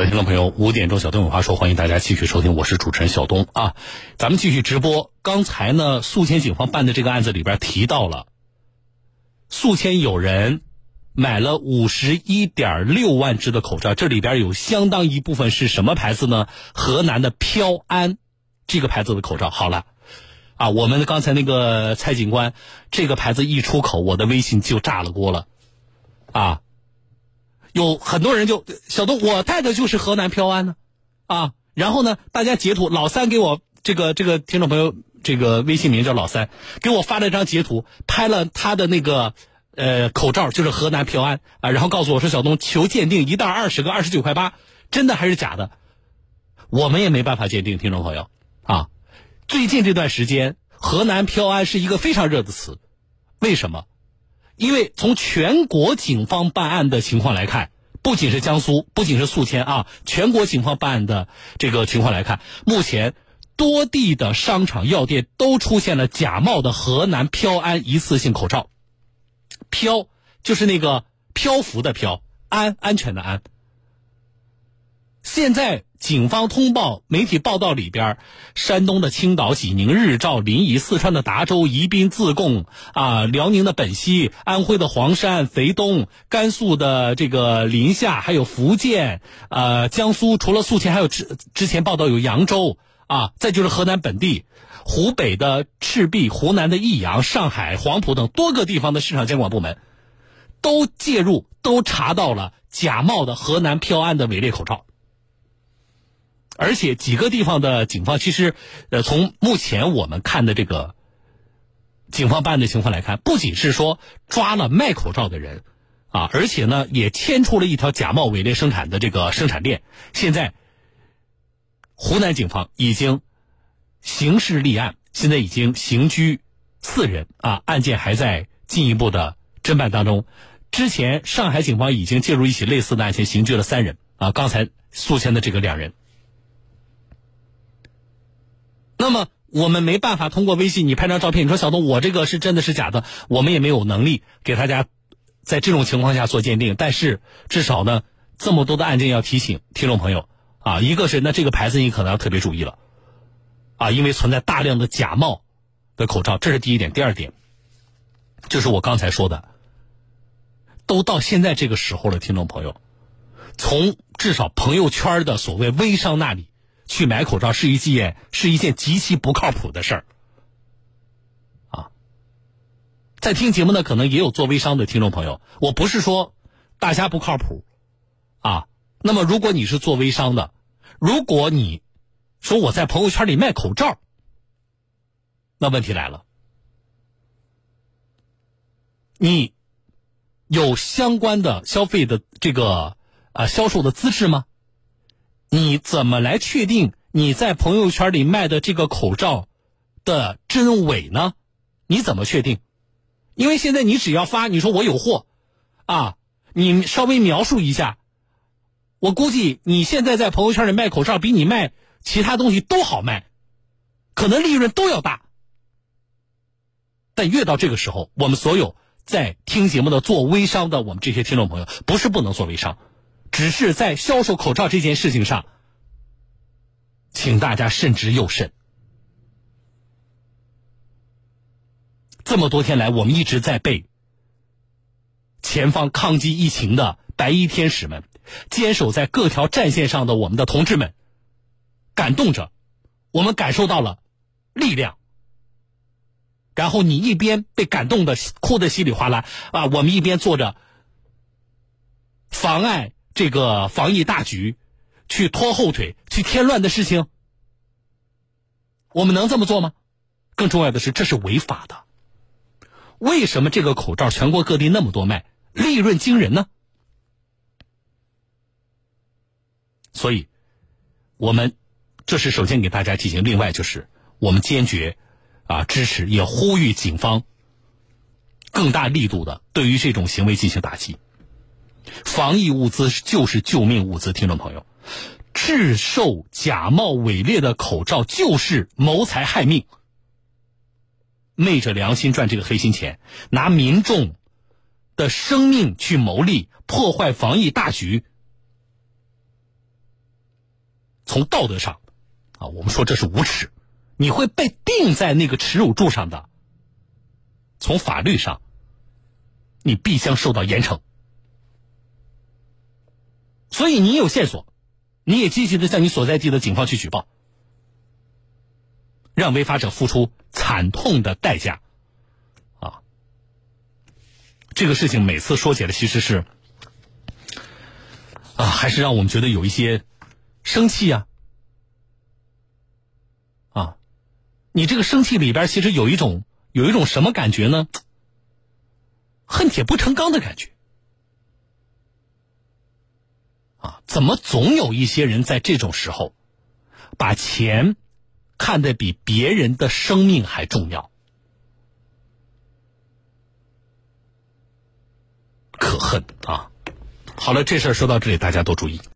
各位听众朋友，五点钟小东有话说，欢迎大家继续收听，我是主持人小东啊。咱们继续直播。刚才呢，宿迁警方办的这个案子里边提到了，宿迁有人买了五十一点六万只的口罩，这里边有相当一部分是什么牌子呢？河南的飘安这个牌子的口罩。好了，啊，我们刚才那个蔡警官，这个牌子一出口，我的微信就炸了锅了，啊。有很多人就小东，我带的就是河南飘安呢，啊，然后呢，大家截图，老三给我这个这个听众朋友，这个微信名叫老三，给我发了一张截图，拍了他的那个呃口罩，就是河南飘安啊，然后告诉我说小东求鉴定，一袋二十个，二十九块八，真的还是假的？我们也没办法鉴定，听众朋友啊，最近这段时间，河南飘安是一个非常热的词，为什么？因为从全国警方办案的情况来看，不仅是江苏，不仅是宿迁啊，全国警方办案的这个情况来看，目前多地的商场、药店都出现了假冒的河南飘安一次性口罩。飘就是那个漂浮的漂，安安全的安。现在。警方通报、媒体报道里边，山东的青岛、济宁、日照、临沂，四川的达州、宜宾、自贡，啊，辽宁的本溪，安徽的黄山、肥东，甘肃的这个临夏，还有福建，呃，江苏除了宿迁，还有之之前报道有扬州，啊，再就是河南本地，湖北的赤壁、湖南的益阳、上海黄埔等多个地方的市场监管部门，都介入，都查到了假冒的河南飘安的伪劣口罩。而且几个地方的警方，其实，呃，从目前我们看的这个警方办案的情况来看，不仅是说抓了卖口罩的人，啊，而且呢，也牵出了一条假冒伪劣生产的这个生产链。现在，湖南警方已经刑事立案，现在已经刑拘四人，啊，案件还在进一步的侦办当中。之前上海警方已经介入一起类似的案件，刑拘了三人，啊，刚才宿迁的这个两人。那么我们没办法通过微信，你拍张照片，你说小东，我这个是真的是假的，我们也没有能力给大家在这种情况下做鉴定。但是至少呢，这么多的案件要提醒听众朋友啊，一个是那这个牌子你可能要特别注意了啊，因为存在大量的假冒的口罩，这是第一点。第二点，就是我刚才说的，都到现在这个时候了，听众朋友，从至少朋友圈的所谓微商那里。去买口罩是一件是一件极其不靠谱的事儿，啊，在听节目的可能也有做微商的听众朋友，我不是说大家不靠谱，啊，那么如果你是做微商的，如果你说我在朋友圈里卖口罩，那问题来了，你有相关的消费的这个啊销售的资质吗？你怎么来确定你在朋友圈里卖的这个口罩的真伪呢？你怎么确定？因为现在你只要发，你说我有货，啊，你稍微描述一下，我估计你现在在朋友圈里卖口罩，比你卖其他东西都好卖，可能利润都要大。但越到这个时候，我们所有在听节目的做微商的我们这些听众朋友，不是不能做微商。只是在销售口罩这件事情上，请大家慎之又慎。这么多天来，我们一直在被前方抗击疫情的白衣天使们、坚守在各条战线上的我们的同志们感动着，我们感受到了力量。然后你一边被感动的哭得稀里哗啦啊，我们一边做着妨碍。这个防疫大局，去拖后腿、去添乱的事情，我们能这么做吗？更重要的是，这是违法的。为什么这个口罩全国各地那么多卖，利润惊人呢？所以，我们这是首先给大家提醒。另外，就是我们坚决啊支持，也呼吁警方更大力度的对于这种行为进行打击。防疫物资就是救命物资，听众朋友，制售假冒伪劣的口罩就是谋财害命，昧着良心赚这个黑心钱，拿民众的生命去谋利，破坏防疫大局，从道德上，啊，我们说这是无耻，你会被钉在那个耻辱柱上的。从法律上，你必将受到严惩。所以你有线索，你也积极的向你所在地的警方去举报，让违法者付出惨痛的代价。啊，这个事情每次说起来，其实是啊，还是让我们觉得有一些生气呀。啊，你这个生气里边，其实有一种有一种什么感觉呢？恨铁不成钢的感觉。啊，怎么总有一些人在这种时候，把钱看得比别人的生命还重要？可恨啊！好了，这事儿说到这里，大家都注意。